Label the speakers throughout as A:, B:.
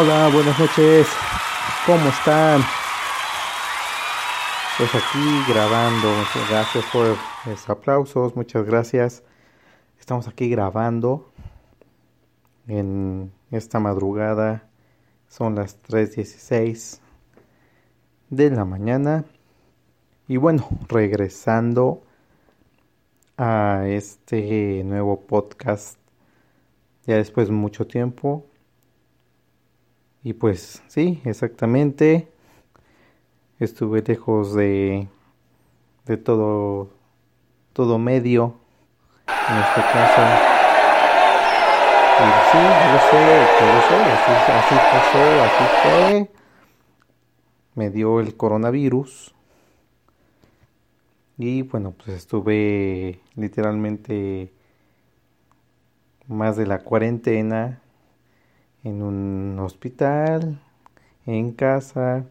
A: Hola, buenas noches. ¿Cómo están? Pues aquí grabando. Muchas gracias por los aplausos. Muchas gracias. Estamos aquí grabando en esta madrugada. Son las 3.16 de la mañana. Y bueno, regresando a este nuevo podcast. Ya después de mucho tiempo y pues sí, exactamente. Estuve lejos de, de todo, todo medio, en este caso. Y sí, lo sé, lo sé, así, así pasó, así fue. Me dio el coronavirus. Y bueno, pues estuve literalmente más de la cuarentena en un hospital, en casa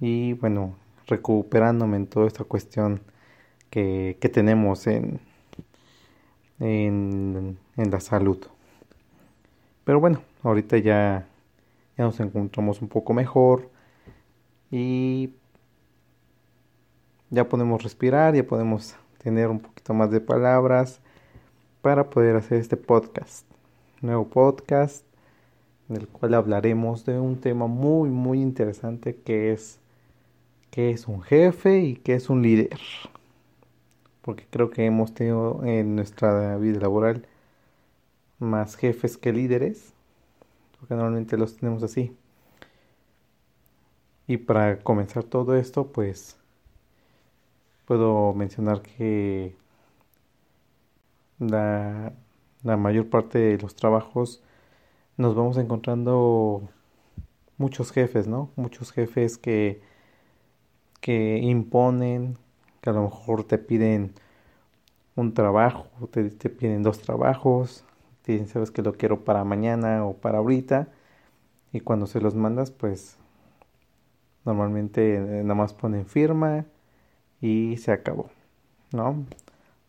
A: y bueno, recuperándome en toda esta cuestión que, tenemos en, en, en, la salud. Pero bueno, ahorita ya, ya nos encontramos un poco mejor y ya podemos respirar, ya podemos tener un poquito más de palabras para poder hacer este podcast. Nuevo podcast en el cual hablaremos de un tema muy muy interesante que es qué es un jefe y qué es un líder. Porque creo que hemos tenido en nuestra vida laboral más jefes que líderes, porque normalmente los tenemos así. Y para comenzar todo esto, pues puedo mencionar que la, la mayor parte de los trabajos nos vamos encontrando muchos jefes, ¿no? Muchos jefes que, que imponen, que a lo mejor te piden un trabajo, te, te piden dos trabajos, te dicen, sabes que lo quiero para mañana o para ahorita, y cuando se los mandas, pues normalmente eh, nada más ponen firma y se acabó, ¿no?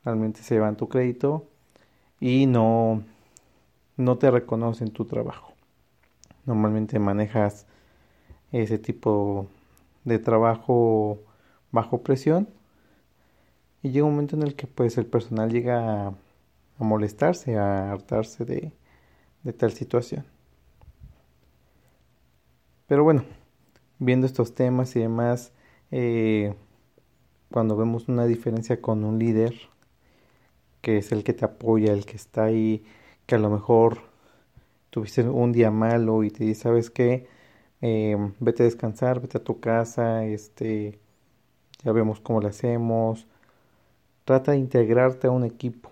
A: Realmente se llevan tu crédito y no no te reconocen tu trabajo. Normalmente manejas ese tipo de trabajo bajo presión y llega un momento en el que pues el personal llega a, molestarse, a hartarse de, tal situación. Pero bueno, viendo estos temas y demás, eh, cuando vemos una diferencia con un líder, que es el que te apoya, el que está ahí que a lo mejor tuviste un día malo y te dice, ¿sabes qué? Em, vete a descansar, vete a tu casa, este, ya vemos cómo lo hacemos. Trata de integrarte a un equipo,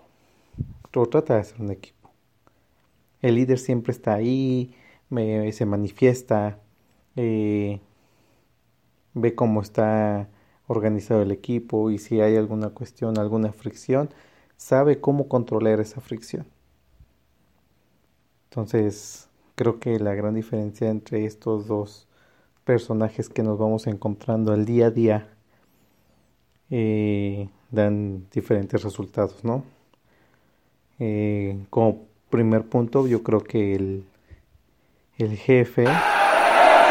A: o trata de hacer un equipo. El líder siempre está ahí, se manifiesta, eh, ve cómo está organizado el equipo y si hay alguna cuestión, alguna fricción, sabe cómo controlar esa fricción. Entonces, creo que la gran diferencia entre estos dos personajes que nos vamos encontrando al día a día eh, dan diferentes resultados, ¿no? Eh, como primer punto, yo creo que el, el jefe,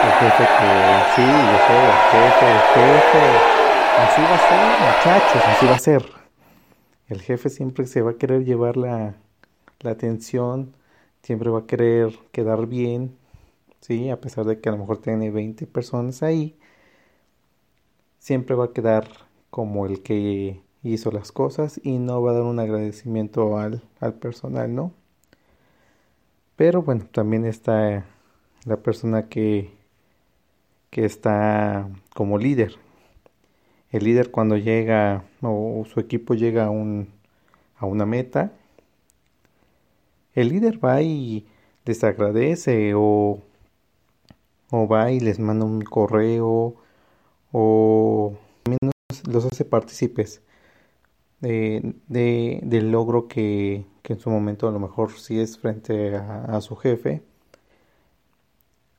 A: el jefe que sí, yo sé, el jefe, el jefe, así va a ser, muchachos, así va a ser. El jefe siempre se va a querer llevar la, la atención siempre va a querer quedar bien, ¿sí? A pesar de que a lo mejor tiene 20 personas ahí, siempre va a quedar como el que hizo las cosas y no va a dar un agradecimiento al, al personal, ¿no? Pero bueno, también está la persona que, que está como líder. El líder cuando llega o su equipo llega a, un, a una meta, el líder va y les agradece o, o va y les manda un correo o menos los hace partícipes de, del logro que, en su momento a lo mejor si es frente a, su jefe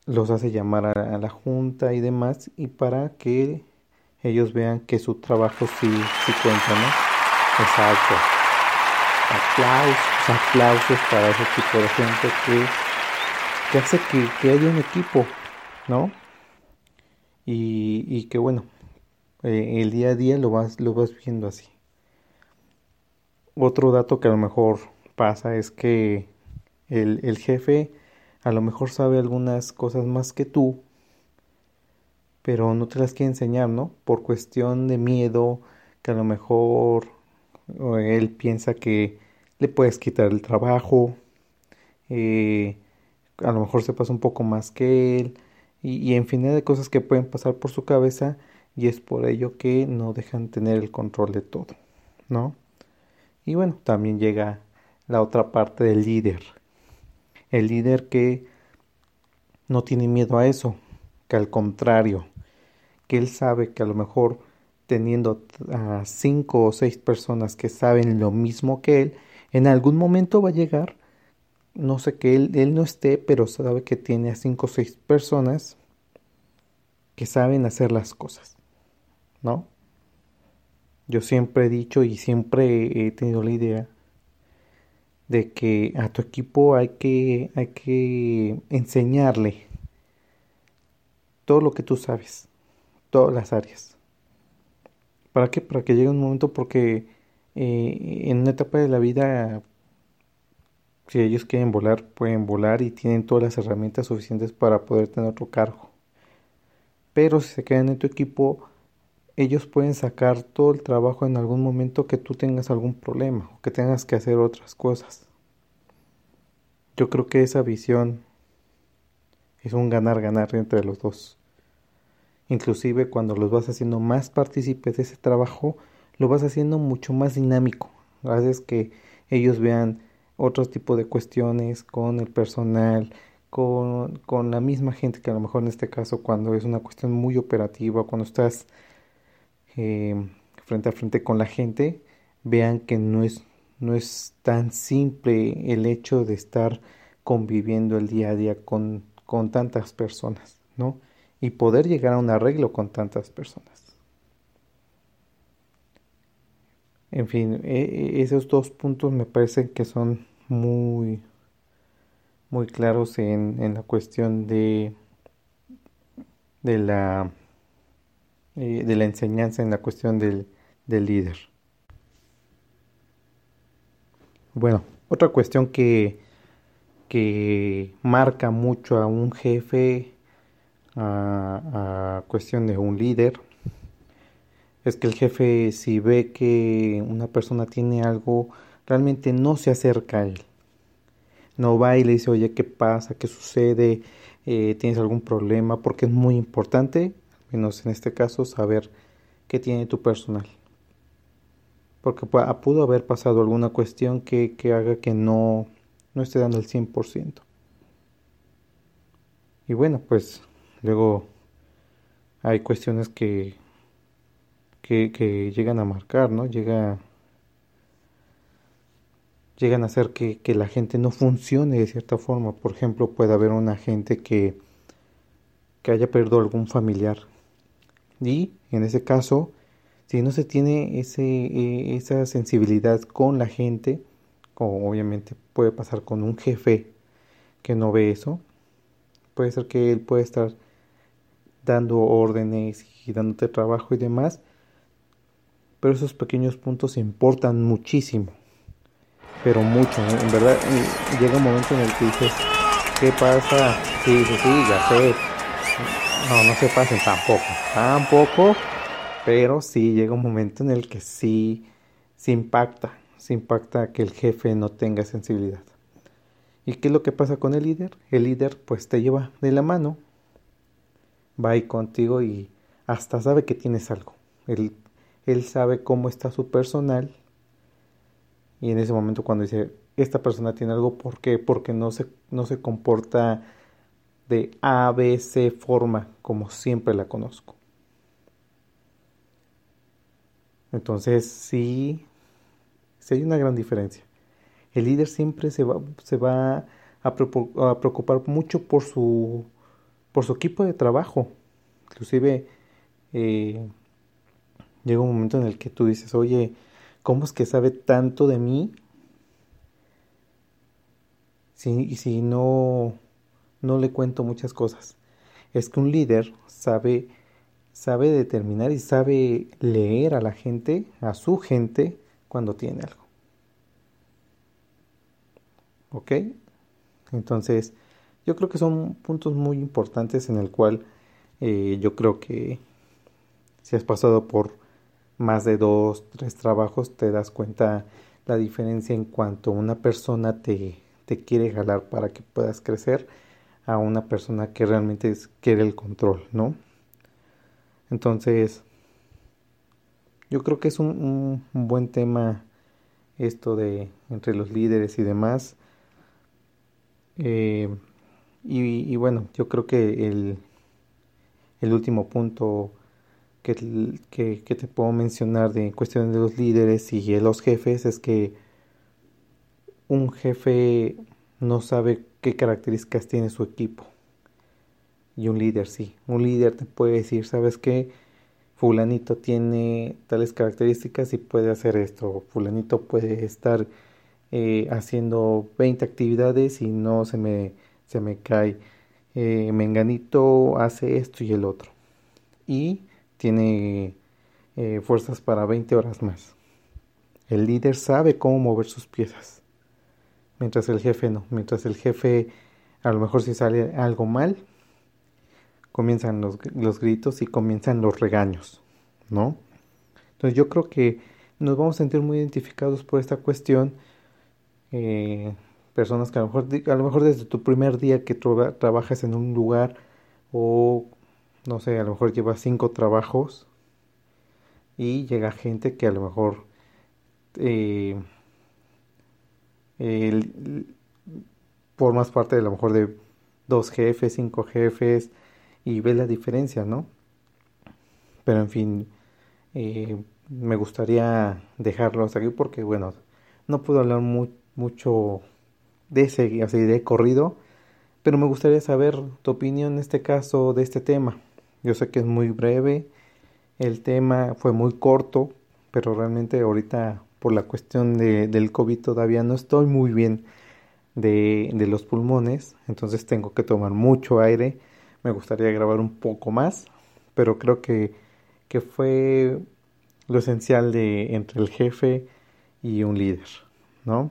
A: los hace llamar a, la junta y demás y para que ellos vean que su trabajo sí, sí cuenta, ¿no? Exacto aplausos, aplausos para ese tipo de gente que que hace que, haya un equipo, ¿no? Y, que bueno, eh, el día a día lo vas, lo vas viendo así. Otro dato que a lo mejor pasa es que el, el jefe a lo mejor sabe algunas cosas más que tú, pero no te las quiere enseñar, ¿no? Por cuestión de miedo, que a lo mejor él piensa que le puedes quitar el trabajo, eh, a lo mejor se pasa un poco más que él, y, y en fin de cosas que pueden pasar por su cabeza, y es por ello que no dejan tener el control de todo, ¿no? Y bueno, también llega la otra parte del líder. El líder que no tiene miedo a eso, que al contrario, que él sabe que a lo mejor teniendo a cinco o seis personas que saben lo mismo que él, en algún momento va a llegar, no sé que él, no esté, pero sabe que tiene a cinco o seis personas que saben hacer las cosas, ¿no? Yo siempre he dicho y siempre he tenido la idea de que a tu equipo hay que, hay que enseñarle todo lo que tú sabes, todas las áreas. ¿Para qué? Para que llegue un momento porque eh, en una etapa de la vida, si ellos quieren volar, pueden volar y tienen todas las herramientas suficientes para poder tener otro cargo. Pero si se quedan en tu equipo, ellos pueden sacar todo el trabajo en algún momento que tú tengas algún problema o que tengas que hacer otras cosas. Yo creo que esa visión es un ganar-ganar entre los dos. Inclusive cuando los vas haciendo más partícipes de ese trabajo, lo vas haciendo mucho más dinámico. Haces que ellos vean otro tipo de cuestiones con el personal, con, con, la misma gente que a lo mejor en este caso cuando es una cuestión muy operativa, cuando estás eh, frente a frente con la gente, vean que no es, no es tan simple el hecho de estar conviviendo el día a día con, con tantas personas, ¿no? y poder llegar a un arreglo con tantas personas. En fin, e, e, esos dos puntos me parecen que son muy, muy claros en, la cuestión de, de la eh, de la enseñanza en la cuestión del, del líder. Bueno, otra cuestión que, que marca mucho a un jefe a, cuestión de un líder es que el jefe si ve que una persona tiene algo, realmente no se acerca a él. No va y le dice, oye, ¿qué pasa? ¿Qué sucede? Eh, ¿Tienes algún problema? Porque es muy importante, al menos en este caso, saber qué tiene tu personal. Porque pudo haber pasado alguna cuestión que, que haga que no, no esté dando el 100%. Y bueno, pues Luego hay cuestiones que, que, llegan a marcar, ¿no? Llega, llegan a hacer que, la gente no funcione de cierta forma. Por ejemplo, puede haber una gente que, que haya perdido algún familiar. Y en ese caso, si no se tiene e, esa sensibilidad con la gente, como obviamente puede pasar con un jefe que no ve eso, puede ser que él puede estar dando órdenes y dándote trabajo y demás. Pero esos pequeños puntos importan muchísimo. Pero mucho, en verdad llega un momento en el que dices, ¿qué pasa? Sí, sí, ya sé. No, no se pasen tampoco, tampoco. Pero sí llega un momento en el que sí se impacta, se impacta que el jefe no tenga sensibilidad. ¿Y qué es lo que pasa con el líder? El líder pues te lleva de la mano va ahí contigo y hasta sabe que tienes algo. Él, él sabe cómo está su personal y en ese momento cuando dice, esta persona tiene algo, ¿por qué? Porque no se, no se comporta de A, B, C forma como siempre la conozco. Entonces sí, sí hay una gran diferencia. El líder siempre se va, se va a preocupar mucho por su por su equipo de trabajo. Inclusive eh, llega un momento en el que tú dices, oye, ¿cómo es que sabe tanto de mí? Si, si no, no le cuento muchas cosas. Es que un líder sabe, sabe determinar y sabe leer a la gente, a su gente, cuando tiene algo. ¿Ok? Entonces, yo creo que son puntos muy importantes en el cual eh, yo creo que si has pasado por más de dos, tres trabajos, te das cuenta la diferencia en cuanto una persona te, te quiere jalar para que puedas crecer a una persona que realmente quiere el control, ¿no? Entonces, yo creo que es un, buen tema esto de entre los líderes y demás. Eh, y, bueno, yo creo que el, el último punto que, que, te puedo mencionar de cuestión de los líderes y de los jefes es que un jefe no sabe qué características tiene su equipo. Y un líder sí. Un líder te puede decir, ¿sabes qué? Fulanito tiene tales características y puede hacer esto. Fulanito puede estar eh, haciendo 20 actividades y no se me, se me cae. Eh, Menganito hace esto y el otro. Y tiene eh, fuerzas para 20 horas más. El líder sabe cómo mover sus piezas mientras el jefe no. Mientras el jefe, a lo mejor si sale algo mal, comienzan los, los gritos y comienzan los regaños, ¿no? Entonces yo creo que nos vamos a sentir muy identificados por esta cuestión. Eh, personas que a lo, mejor, a lo mejor desde tu primer día que trabajas en un lugar o no sé, a lo mejor llevas cinco trabajos y llega gente que a lo mejor eh, formas parte de a lo mejor de dos jefes, cinco jefes y ves la diferencia, ¿no? Pero en fin, eh, me gustaría dejarlo hasta aquí porque, bueno, no puedo hablar mucho de ese, así de corrido, pero me gustaría saber tu opinión en este caso de este tema. Yo sé que es muy breve, el tema fue muy corto, pero realmente ahorita por la cuestión de, del COVID todavía no estoy muy bien de, de, los pulmones, entonces tengo que tomar mucho aire. Me gustaría grabar un poco más, pero creo que, que fue lo esencial de entre el jefe y un líder, ¿no?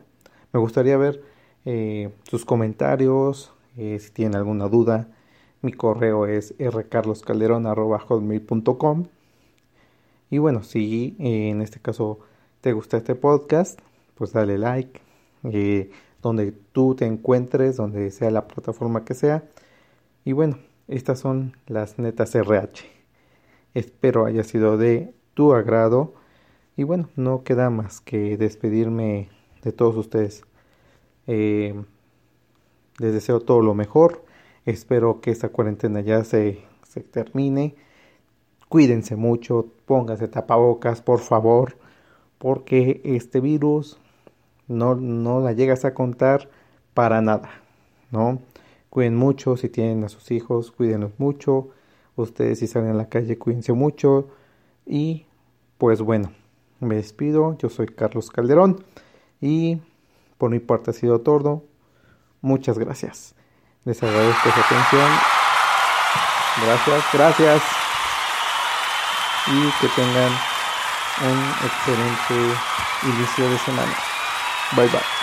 A: Me gustaría ver eh, sus comentarios, eh, si tienen alguna duda. Mi correo es rcarloscalderon.com y bueno, si eh, en este caso te gusta este podcast, pues dale like, eh, donde tú te encuentres, donde sea la plataforma que sea. Y bueno, estas son las netas RH. Espero haya sido de tu agrado. Y bueno, no queda más que despedirme de todos ustedes. Eh, les deseo todo lo mejor. Espero que esta cuarentena ya se, se termine. Cuídense mucho, pónganse tapabocas, por favor porque este virus no, no la llegas a contar para nada, ¿no? Cuiden mucho, si tienen a sus hijos, cuídenlos mucho, ustedes si salen a la calle, cuídense mucho. Y pues bueno, me despido, yo soy Carlos Calderón y por mi parte ha sido todo, muchas gracias, les agradezco su atención, gracias, gracias y que tengan un excelente inicio de semana. Bye bye.